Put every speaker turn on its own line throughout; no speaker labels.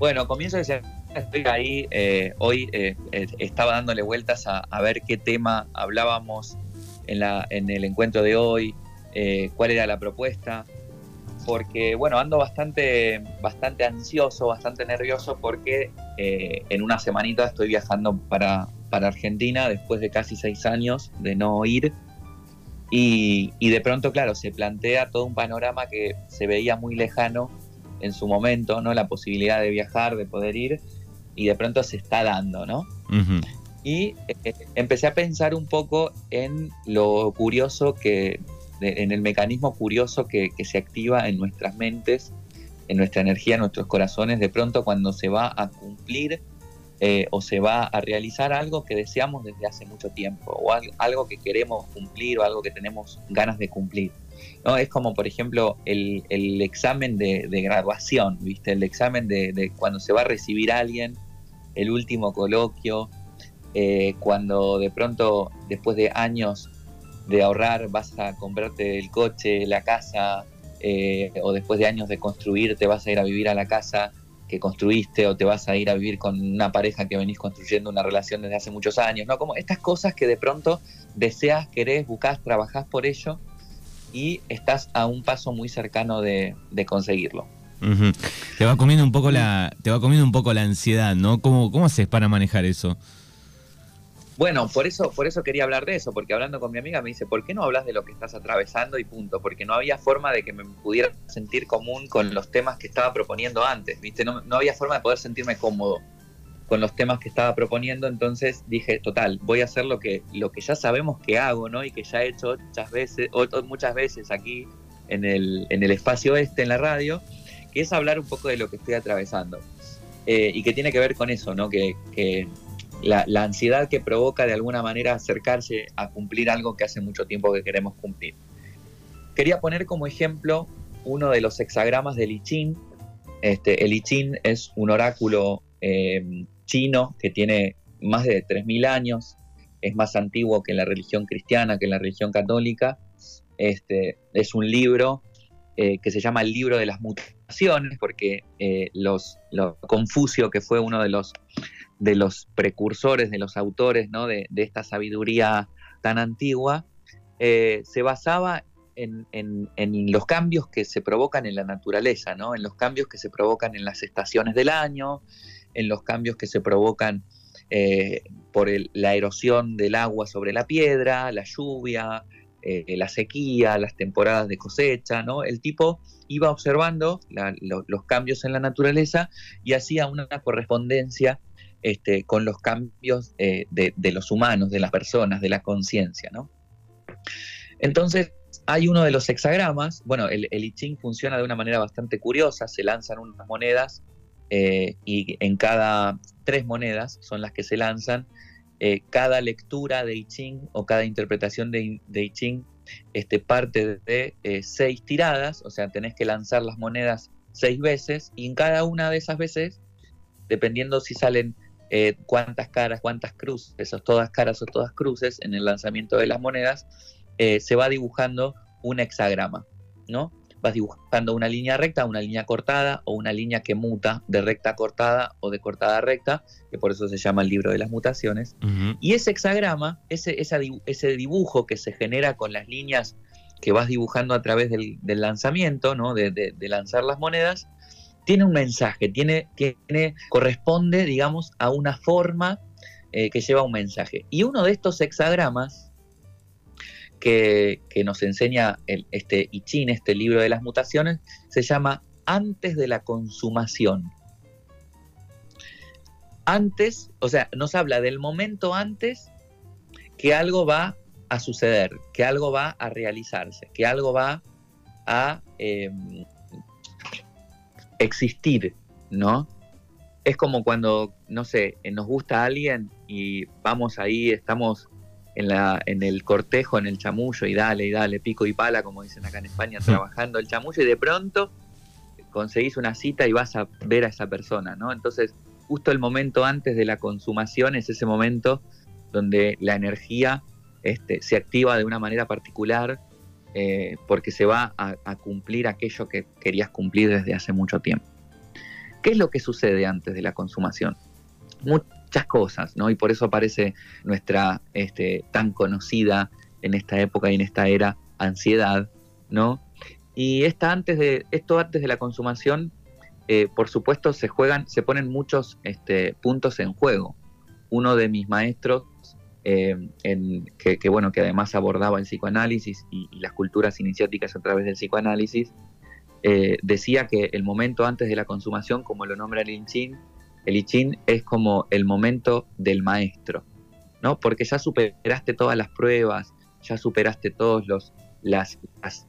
Bueno, comienzo decir, estoy ahí, eh, hoy eh, eh, estaba dándole vueltas a, ver qué tema hablábamos en, la, en el encuentro de hoy, cuál era la propuesta, porque bueno, ando bastante, bastante ansioso, bastante nervioso porque en una semanita estoy viajando para, para Argentina después de casi seis años de no ir. Y, y, de pronto, claro, se plantea todo un panorama que se veía muy lejano en su momento, ¿no? La posibilidad de viajar, de poder ir, y de pronto se está dando, ¿no? Y eh, empecé a pensar un poco en lo curioso que, en el mecanismo curioso que, se activa en nuestras mentes, en nuestra energía, en nuestros corazones, de pronto cuando se va a cumplir eh, o se va a realizar algo que deseamos desde hace mucho tiempo, o algo que queremos cumplir o algo que tenemos ganas de cumplir. ¿No? Es como, por ejemplo, el, examen de, graduación, ¿viste? El examen de, cuando se va a recibir alguien, el último coloquio, eh, cuando de pronto, después de años de ahorrar, vas a comprarte el coche, la casa, eh, o después de años de construir, te vas a ir a vivir a la casa que construiste o te vas a ir a vivir con una pareja que venís construyendo una relación desde hace muchos años, ¿no? Como estas cosas que de pronto deseas, querés, buscas, trabajás por ello y estás a un paso muy cercano de, conseguirlo.
Te va comiendo un poco la, te va comiendo un poco la ansiedad, ¿no? ¿Cómo, cómo haces para manejar eso?
Bueno, por eso, por eso quería hablar de eso, porque hablando con mi amiga me dice, ¿por qué no hablas de lo que estás atravesando y punto? Porque no había forma de que me pudiera sentir común con los temas que estaba proponiendo antes, ¿viste? No, no había forma de poder sentirme cómodo con los temas que estaba proponiendo, entonces dije, total, voy a hacer lo que, lo que ya sabemos que hago, ¿no? Y que ya he hecho muchas veces, muchas veces aquí en el, en el espacio este, en la radio, que es hablar un poco de lo que estoy atravesando. Eh, y que tiene que ver con eso, ¿no? Que, la, ansiedad que provoca de alguna manera acercarse a cumplir algo que hace mucho tiempo que queremos cumplir. Quería poner como ejemplo uno de los hexagramas del I Ching. Este, el I Ching es un oráculo eh, chino que tiene más de 3.000 años, es más antiguo que la religión cristiana, que la religión católica. Este, es un libro eh, que se llama el libro de las mutaciones, porque eh, los, Confucio, que fue uno de los, de los precursores, de los autores ¿no? de, esta sabiduría tan antigua, eh, se basaba en, en, los cambios que se provocan en la naturaleza, ¿no? en los cambios que se provocan en las estaciones del año, en los cambios que se provocan eh, por la erosión del agua sobre la piedra, la lluvia, eh, la sequía, las temporadas de cosecha, ¿no? El tipo iba observando los cambios en la naturaleza y hacía una correspondencia este, con los cambios eh, de, los humanos, de las personas, de la conciencia, ¿no? Entonces, hay uno de los hexagramas, bueno, el, el funciona de una manera bastante curiosa, se lanzan unas monedas eh, y en cada tres monedas son las que se lanzan. Eh, cada lectura de I Ching o cada interpretación de, de I Ching este, parte de eh, seis tiradas, o sea, tenés que lanzar las monedas seis veces y en cada una de esas veces, dependiendo si salen cuántas caras, cuántas cruces, o todas caras o todas cruces en el lanzamiento de las monedas, se va dibujando un hexagrama, ¿no? Vas dibujando una línea recta, una línea cortada o una línea que muta de recta a cortada o de cortada a recta, que por eso se llama el libro de las mutaciones. Y ese hexagrama, ese, ese dibujo que se genera con las líneas que vas dibujando a través del, lanzamiento, ¿no? De, lanzar las monedas, tiene un mensaje, tiene, tiene, corresponde, digamos, a una forma eh, que lleva un mensaje. Y uno de estos hexagramas que, nos enseña el, este I Ching, este libro de las mutaciones, se llama Antes de la consumación. Antes, o sea, nos habla del momento antes que algo va a suceder, que algo va a realizarse, que algo va a em, existir, ¿no? Es como cuando, no sé, nos gusta alguien y vamos ahí, estamos en, la, en el cortejo, en el chamullo, y dale, y dale, pico y pala, como dicen acá en España, trabajando el chamullo, y de pronto conseguís una cita y vas a ver a esa persona, ¿no? Entonces, justo el momento antes de la consumación es ese momento donde la energía este, se activa de una manera particular eh, porque se va a, cumplir aquello que querías cumplir desde hace mucho tiempo. ¿Qué es lo que sucede antes de la consumación? Muchas cosas, ¿no? Y por eso aparece nuestra este, tan conocida en esta época y en esta era ansiedad, ¿no? Y esta antes de, esto antes de la consumación, eh, por supuesto, se juegan, se ponen muchos este, puntos en juego. Uno de mis maestros, eh, que, bueno, que además abordaba el psicoanálisis y, las culturas iniciáticas a través del psicoanálisis, eh, decía que el momento antes de la consumación, como lo nombra el I Ching, el I es como el momento del maestro, ¿no? Porque ya superaste todas las pruebas, ya superaste todos las,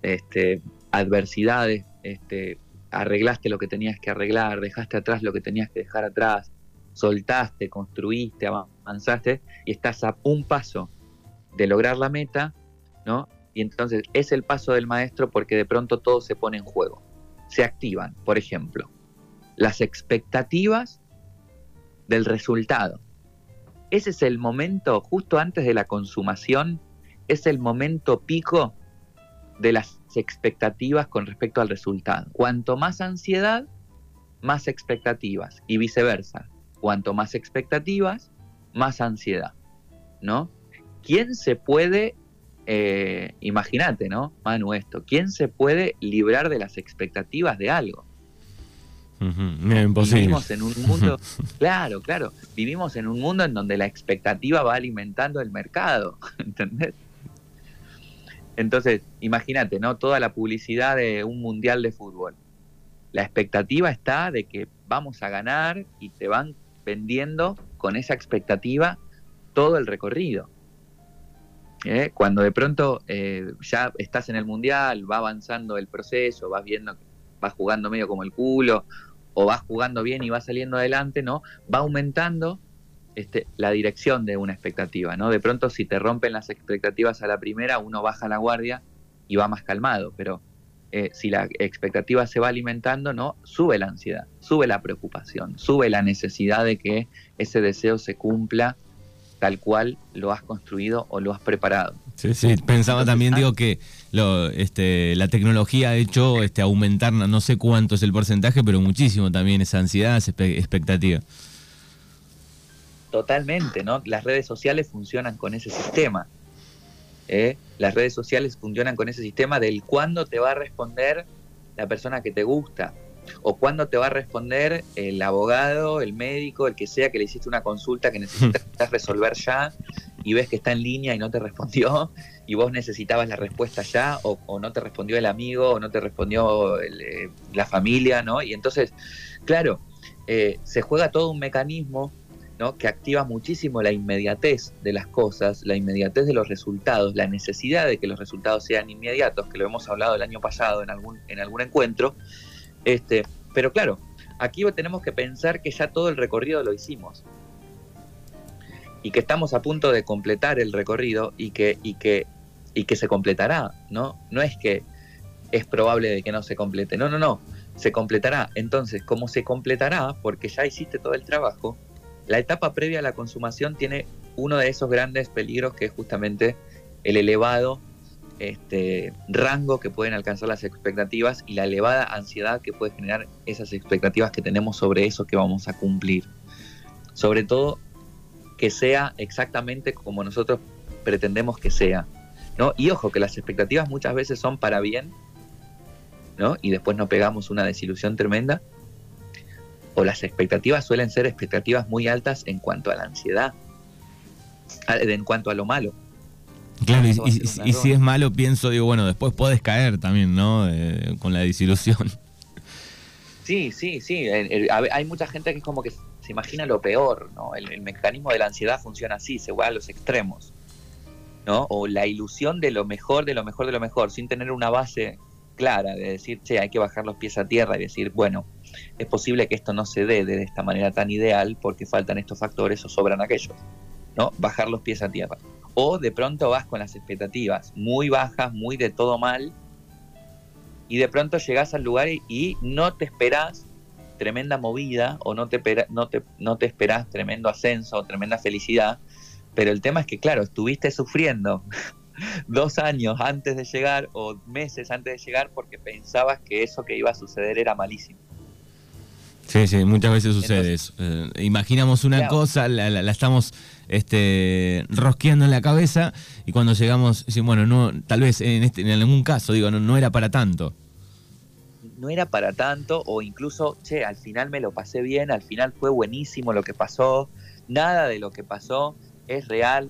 este, adversidades, este, arreglaste lo que tenías que arreglar, dejaste atrás lo que tenías que dejar atrás, soltaste, construiste, avanzaste y estás a un paso de lograr la meta, ¿no? Y entonces es el paso del maestro porque de pronto todo se pone en juego. Se activan, por ejemplo, las expectativas del resultado. Ese es el momento, justo antes de la consumación, es el momento pico de las expectativas con respecto al resultado. Cuanto más ansiedad, más expectativas y viceversa. Cuanto más expectativas, más ansiedad, ¿no? ¿Quién se puede, eh, imagínate, ¿no, Manu, esto, quién se puede librar de las expectativas de algo? Vivimos en un mundo, claro, claro, vivimos en un mundo en donde la expectativa va alimentando el mercado, ¿entendés? Entonces, imagínate, ¿no? Toda la publicidad de un mundial de fútbol. La expectativa está de que vamos a ganar y te van vendiendo con esa expectativa todo el recorrido. ¿Eh? Cuando de pronto eh, ya estás en el mundial, va avanzando el proceso, vas viendo que vas jugando medio como el culo, o vas jugando bien y vas saliendo adelante, ¿no? Va aumentando este, la dirección de una expectativa, ¿no? De pronto si te rompen las expectativas a la primera, uno baja la guardia y va más calmado, pero eh, si la expectativa se va alimentando, ¿no? Sube la ansiedad, sube la preocupación, sube la necesidad de que ese deseo se cumpla tal cual lo has construido o lo has preparado.
Sí, sí, pensaba también, ah, digo, que lo, este, la tecnología ha hecho este, aumentar, no sé cuánto es el porcentaje, pero muchísimo también esa ansiedad, esa expectativa.
Totalmente, ¿no? Las redes sociales funcionan con ese sistema. ¿eh? Las redes sociales funcionan con ese sistema del cuándo te va a responder la persona que te gusta o cuándo te va a responder el abogado, el médico, el que sea que le hiciste una consulta que necesitas resolver ya y ves que está en línea y no te respondió y vos necesitabas la respuesta ya o, no te respondió el amigo o no te respondió eh, la familia, ¿no? Y entonces, claro, eh, se juega todo un mecanismo que activa muchísimo la inmediatez de las cosas, la inmediatez de los resultados, la necesidad de que los resultados sean inmediatos, que lo hemos hablado el año pasado en algún, en algún encuentro. Este, pero claro, aquí tenemos que pensar que ya todo el recorrido lo hicimos y que estamos a punto de completar el recorrido y que, y que, y que se completará, ¿no? No es que es probable de que no se complete, no, no, no, se completará. Entonces, como se completará, porque ya hiciste todo el trabajo, la etapa previa a la consumación tiene uno de esos grandes peligros que es justamente el elevado este, rango que pueden alcanzar las expectativas y la elevada ansiedad que puede generar esas expectativas que tenemos sobre eso que vamos a cumplir. Sobre todo que sea exactamente como nosotros pretendemos que sea. ¿no? Y ojo, que las expectativas muchas veces son para bien, ¿no? Y después nos pegamos una desilusión tremenda, o las expectativas suelen ser expectativas muy altas en cuanto a la ansiedad, en cuanto a lo malo.
Claro, y, si es malo, pienso, digo, bueno, después puedes caer también, ¿no? con la desilusión.
Sí, sí, sí. Hay mucha gente que es como que se imagina lo peor, ¿no? El, mecanismo de la ansiedad funciona así, se va a los extremos, ¿no? O la ilusión de lo mejor, de lo mejor, de lo mejor, sin tener una base clara de decir, che, hay que bajar los pies a tierra y decir, bueno, es posible que esto no se dé de esta manera tan ideal porque faltan estos factores o sobran aquellos. ¿no? Bajar los pies a tierra. O de pronto vas con las expectativas muy bajas, muy de todo mal, y de pronto llegas al lugar y, no te esperas tremenda movida o no te, no, te, no te esperás tremendo ascenso o tremenda felicidad, pero el tema es que, claro, estuviste sufriendo dos años antes de llegar o meses antes de llegar porque pensabas que eso que iba a suceder era malísimo.
Sí, sí, muchas veces sucede eso. Eh, imaginamos una cosa, la, estamos este, rosqueando en la cabeza y cuando llegamos, bueno, no, tal vez en, este, en algún caso, digo, no, era para tanto.
No era para tanto, o incluso, che, al final me lo pasé bien, al final fue buenísimo lo que pasó, nada de lo que pasó es real,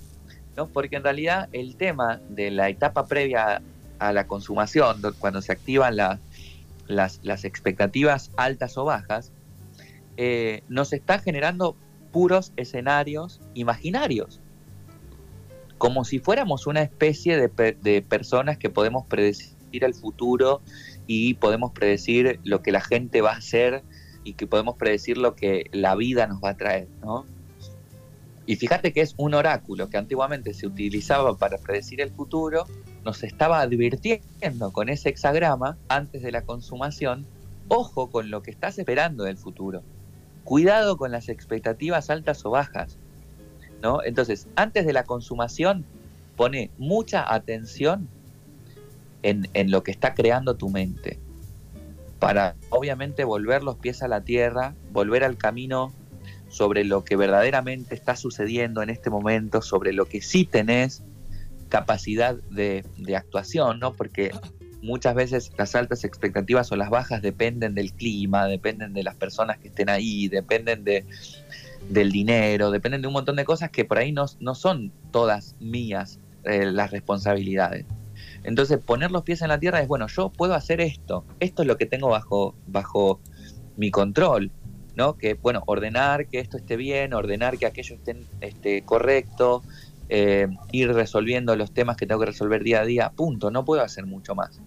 ¿no? Porque en realidad el tema de la etapa previa a la consumación, cuando se activan las, las expectativas altas o bajas, eh, nos está generando puros escenarios imaginarios, como si fuéramos una especie de, personas que podemos predecir el futuro y podemos predecir lo que la gente va a hacer y que podemos predecir lo que la vida nos va a traer, ¿no? Y fíjate que es un oráculo que antiguamente se utilizaba para predecir el futuro, nos estaba advirtiendo con ese hexagrama antes de la consumación, ojo con lo que estás esperando del futuro. Cuidado con las expectativas altas o bajas. ¿no? Entonces, antes de la consumación, pone mucha atención en, lo que está creando tu mente. Para obviamente volver los pies a la tierra, volver al camino sobre lo que verdaderamente está sucediendo en este momento, sobre lo que sí tenés capacidad de, de actuación, ¿no? Porque muchas veces las altas expectativas o las bajas dependen del clima, dependen de las personas que estén ahí, dependen de, del dinero, dependen de un montón de cosas que por ahí no, no son todas mías eh, las responsabilidades. Entonces poner los pies en la tierra es, bueno, yo puedo hacer esto, esto es lo que tengo bajo, bajo mi control, ¿no? Que, bueno, ordenar que esto esté bien, ordenar que aquello esté, esté correcto, eh, ir resolviendo los temas que tengo que resolver día a día, punto, no puedo hacer mucho más.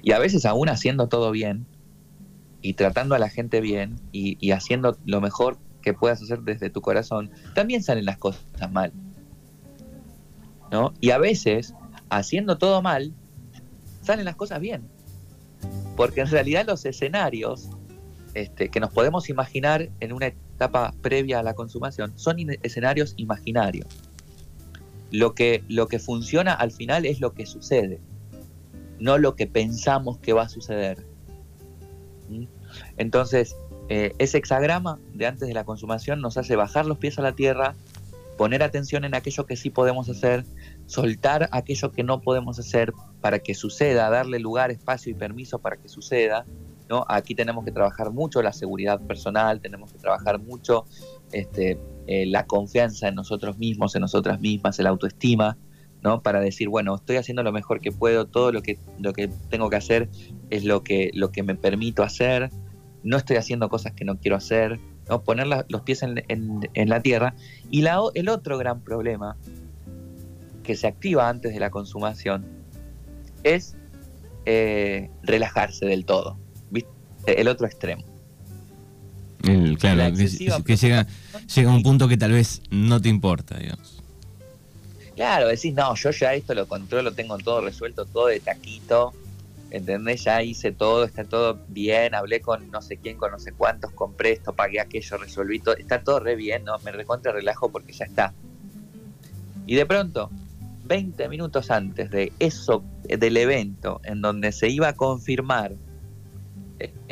Y a veces aún haciendo todo bien y tratando a la gente bien y, haciendo lo mejor que puedas hacer desde tu corazón, también salen las cosas mal. ¿no? Y a veces, haciendo todo mal, salen las cosas bien. Porque en realidad los escenarios este, que nos podemos imaginar en una etapa previa a la consumación son escenarios imaginarios. Lo que, lo que funciona al final es lo que sucede no lo que pensamos que va a suceder. ¿Mm? Entonces, eh, ese hexagrama de antes de la consumación nos hace bajar los pies a la tierra, poner atención en aquello que sí podemos hacer, soltar aquello que no podemos hacer para que suceda, darle lugar, espacio y permiso para que suceda. ¿No? Aquí tenemos que trabajar mucho la seguridad personal, tenemos que trabajar mucho este, eh, la confianza en nosotros mismos, en nosotras mismas, la autoestima. ¿no? Para decir, bueno, estoy haciendo lo mejor que puedo, todo lo que, lo que tengo que hacer es lo que, lo que me permito hacer, no estoy haciendo cosas que no quiero hacer, ¿no? Poner los pies en, la tierra. Y el otro gran problema que se activa antes de la consumación es eh, relajarse del todo, El otro extremo.
claro, que, llega, llega a un punto que tal vez no te importa, digamos.
Claro, decís, no, yo ya esto lo controlo, tengo todo resuelto, todo de taquito, ¿entendés? Ya hice todo, está todo bien, hablé con no sé quién, con no sé cuántos, compré esto, pagué aquello, resolví todo, está todo re bien, ¿no? Me recontra relajo porque ya está. Y de pronto, 20 minutos antes de eso, del evento, en donde se iba a confirmar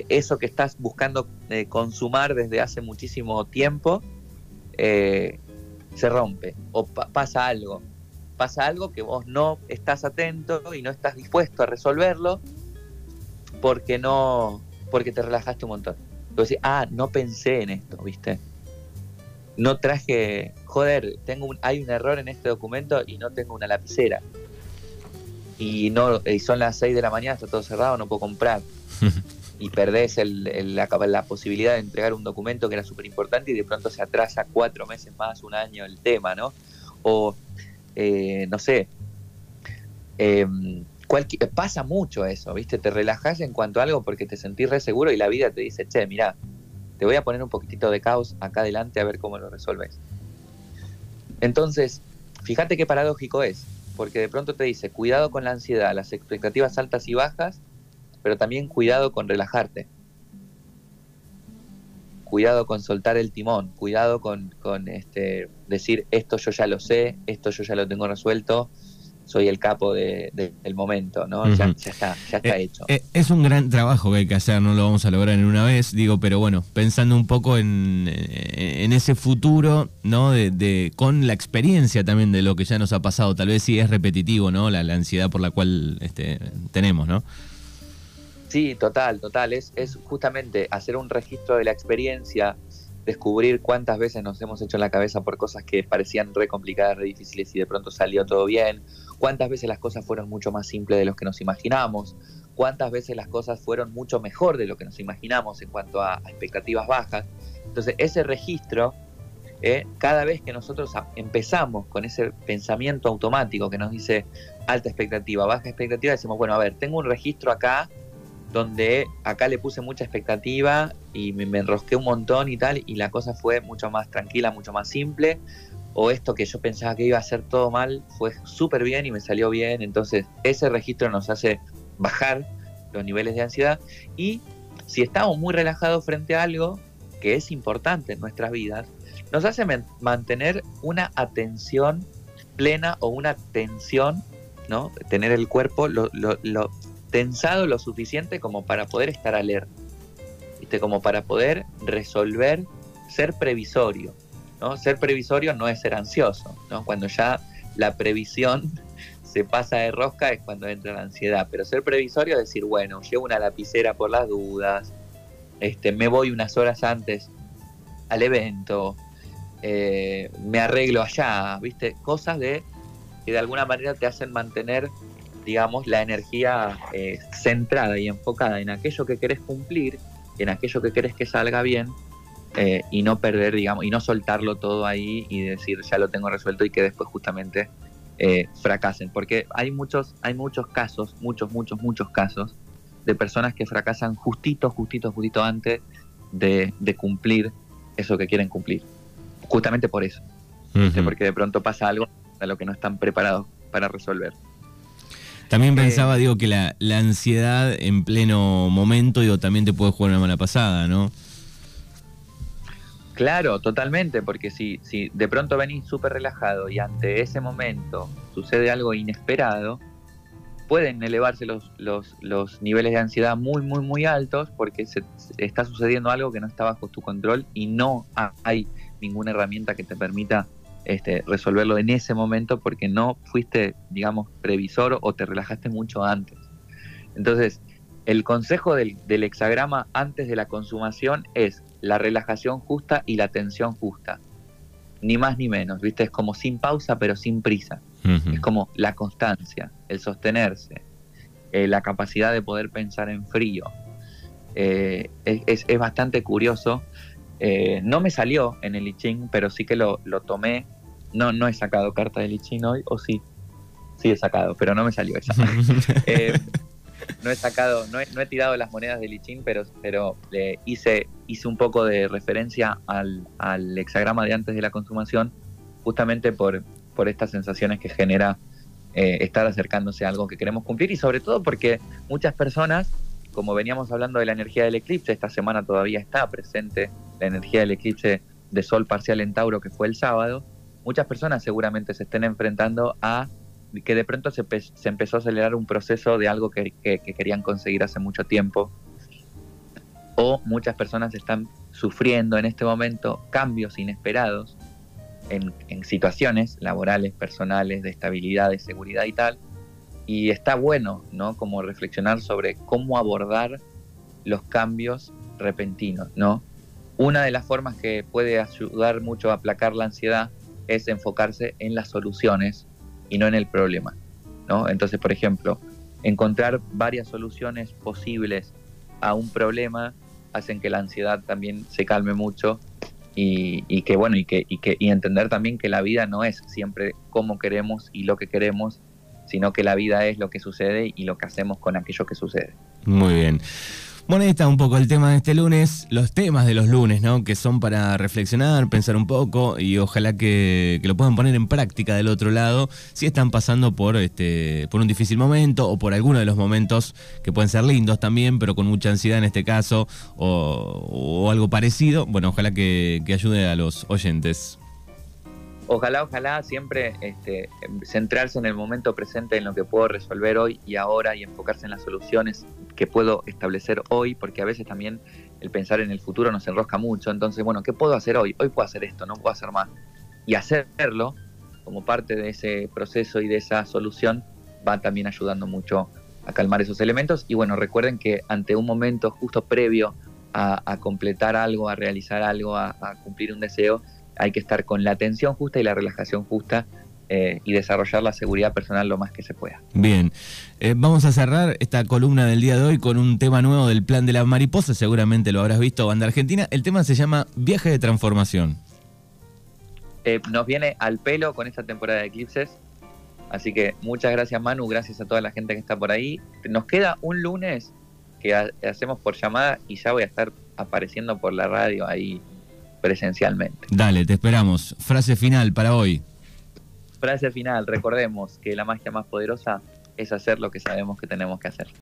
eso que estás buscando eh, consumar desde hace muchísimo tiempo, eh, se rompe o pasa algo pasa algo que vos no estás atento y no estás dispuesto a resolverlo porque no porque te relajaste un montón. Entonces, ah, no pensé en esto, ¿viste? No traje, joder, tengo un, hay un error en este documento y no tengo una lapicera. Y no y son las 6 de la mañana, está todo cerrado, no puedo comprar. y perdés el, la, posibilidad de entregar un documento que era súper importante y de pronto se atrasa cuatro meses más, un año el tema, ¿no? O eh, no sé, eh, pasa mucho eso, ¿viste? Te relajas en cuanto a algo porque te sentís re seguro y la vida te dice, che, mira, te voy a poner un poquitito de caos acá adelante a ver cómo lo resolves. Entonces, fíjate qué paradójico es, porque de pronto te dice, cuidado con la ansiedad, las expectativas altas y bajas, pero también cuidado con relajarte cuidado con soltar el timón, cuidado con, este, decir esto yo ya lo sé, esto yo ya lo tengo resuelto, soy el capo del momento, ¿no? ya, está, ya está eh, hecho.
Eh, es un gran trabajo que hay que hacer, no lo vamos a lograr en una vez, digo, pero bueno, pensando un poco en, en ese futuro, ¿no? De, con la experiencia también de lo que ya nos ha pasado, tal vez sí es repetitivo, ¿no? La, la ansiedad por la cual este, tenemos, ¿no?
Sí, total, total. Es, justamente hacer un registro de la experiencia, descubrir cuántas veces nos hemos hecho en la cabeza por cosas que parecían re complicadas, re difíciles y de pronto salió todo bien, cuántas veces las cosas fueron mucho más simples de lo que nos imaginamos, cuántas veces las cosas fueron mucho mejor de lo que nos imaginamos en cuanto a, expectativas bajas. Entonces, ese registro, eh, cada vez que nosotros empezamos con ese pensamiento automático que nos dice alta expectativa, baja expectativa, decimos, bueno, a ver, tengo un registro acá donde acá le puse mucha expectativa y me, enrosqué un montón y tal, y la cosa fue mucho más tranquila, mucho más simple, o esto que yo pensaba que iba a ser todo mal fue súper bien y me salió bien, entonces ese registro nos hace bajar los niveles de ansiedad. Y si estamos muy relajados frente a algo que es importante en nuestras vidas, nos hace mantener una atención plena o una tensión, ¿no? Tener el cuerpo lo, tensado lo suficiente como para poder estar alerta, ¿viste? como para poder resolver, ser previsorio. ¿no? Ser previsorio no es ser ansioso, ¿no? cuando ya la previsión se pasa de rosca es cuando entra la ansiedad, pero ser previsorio es decir, bueno, llevo una lapicera por las dudas, este, me voy unas horas antes al evento, eh, me arreglo allá, ¿viste? Cosas de que de alguna manera te hacen mantener digamos, la energía eh, centrada y enfocada en aquello que querés cumplir, en aquello que querés que salga bien, eh, y no perder, digamos, y no soltarlo todo ahí y decir ya lo tengo resuelto y que después justamente eh, fracasen. Porque hay muchos, hay muchos casos, muchos, muchos, muchos casos de personas que fracasan justito, justito, justito antes de, cumplir eso que quieren cumplir. Justamente por eso. Porque de pronto pasa algo a lo que no están preparados para resolver.
También pensaba, digo, que la, ansiedad en pleno momento, digo, también te puede jugar una mala pasada, ¿no?
Claro, totalmente, porque si, si de pronto venís súper relajado y ante ese momento sucede algo inesperado, pueden elevarse los, los, los niveles de ansiedad muy, muy, muy altos porque se, está sucediendo algo que no está bajo tu control y no hay ninguna herramienta que te permita este, resolverlo en ese momento porque no fuiste, digamos, previsor o te relajaste mucho antes. Entonces, el consejo del, hexagrama antes de la consumación es la relajación justa y la tensión justa. Ni más ni menos, ¿viste? Es como sin pausa pero sin prisa. Es como la constancia, el sostenerse, eh, la capacidad de poder pensar en frío. Eh, es, bastante curioso. Eh, no me salió en el I Ching, pero sí que lo, lo tomé no, no he sacado carta de Lichin hoy, o sí. Sí he sacado, pero no me salió esa. Eh, no he sacado, no he, no he, tirado las monedas de Lichin, pero, pero eh, hice, hice un poco de referencia al, al, hexagrama de antes de la consumación, justamente por, por estas sensaciones que genera eh, estar acercándose a algo que queremos cumplir y sobre todo porque muchas personas, como veníamos hablando de la energía del eclipse, esta semana todavía está presente la energía del eclipse de Sol parcial en Tauro que fue el sábado, muchas personas seguramente se estén enfrentando a que de pronto se, empezó a acelerar un proceso de algo que, querían conseguir hace mucho tiempo. O muchas personas están sufriendo en este momento cambios inesperados en, situaciones laborales, personales, de estabilidad, de seguridad y tal. Y está bueno, ¿no? Como reflexionar sobre cómo abordar los cambios repentinos, ¿no? Una de las formas que puede ayudar mucho a aplacar la ansiedad es enfocarse en las soluciones y no en el problema. ¿no? Entonces, por ejemplo, encontrar varias soluciones posibles a un problema hacen que la ansiedad también se calme mucho y, que bueno y que, y que entender también que la vida no es siempre como queremos y lo que queremos sino que la vida es lo que sucede y lo que hacemos con aquello que sucede
muy bien bueno, ahí está un poco el tema de este lunes, los temas de los lunes, ¿no? Que son para reflexionar, pensar un poco y ojalá que, lo puedan poner en práctica del otro lado si están pasando por, este, por un difícil momento o por alguno de los momentos que pueden ser lindos también, pero con mucha ansiedad en este caso o, algo parecido. Bueno, ojalá que, que ayude a los oyentes.
Ojalá, ojalá siempre este, centrarse en el momento presente, en lo que puedo resolver hoy y ahora y enfocarse en las soluciones que puedo establecer hoy, porque a veces también el pensar en el futuro nos enrosca mucho. Entonces, bueno, ¿qué puedo hacer hoy? Hoy puedo hacer esto, no puedo hacer más. Y hacerlo como parte de ese proceso y de esa solución va también ayudando mucho a calmar esos elementos. Y bueno, recuerden que ante un momento justo previo a, completar algo, a realizar algo, a, cumplir un deseo, hay que estar con la atención justa y la relajación justa eh, y desarrollar la seguridad personal lo más que se pueda.
Bien, eh, vamos a cerrar esta columna del día de hoy con un tema nuevo del plan de la mariposa, seguramente lo habrás visto, Banda Argentina. El tema se llama Viaje de Transformación.
Eh, nos viene al pelo con esta temporada de eclipses, así que muchas gracias Manu, gracias a toda la gente que está por ahí. Nos queda un lunes que hacemos por llamada y ya voy a estar apareciendo por la radio ahí presencialmente.
Dale, te esperamos. Frase final para hoy.
Frase final, recordemos que la magia más poderosa es hacer lo que sabemos que tenemos que hacer.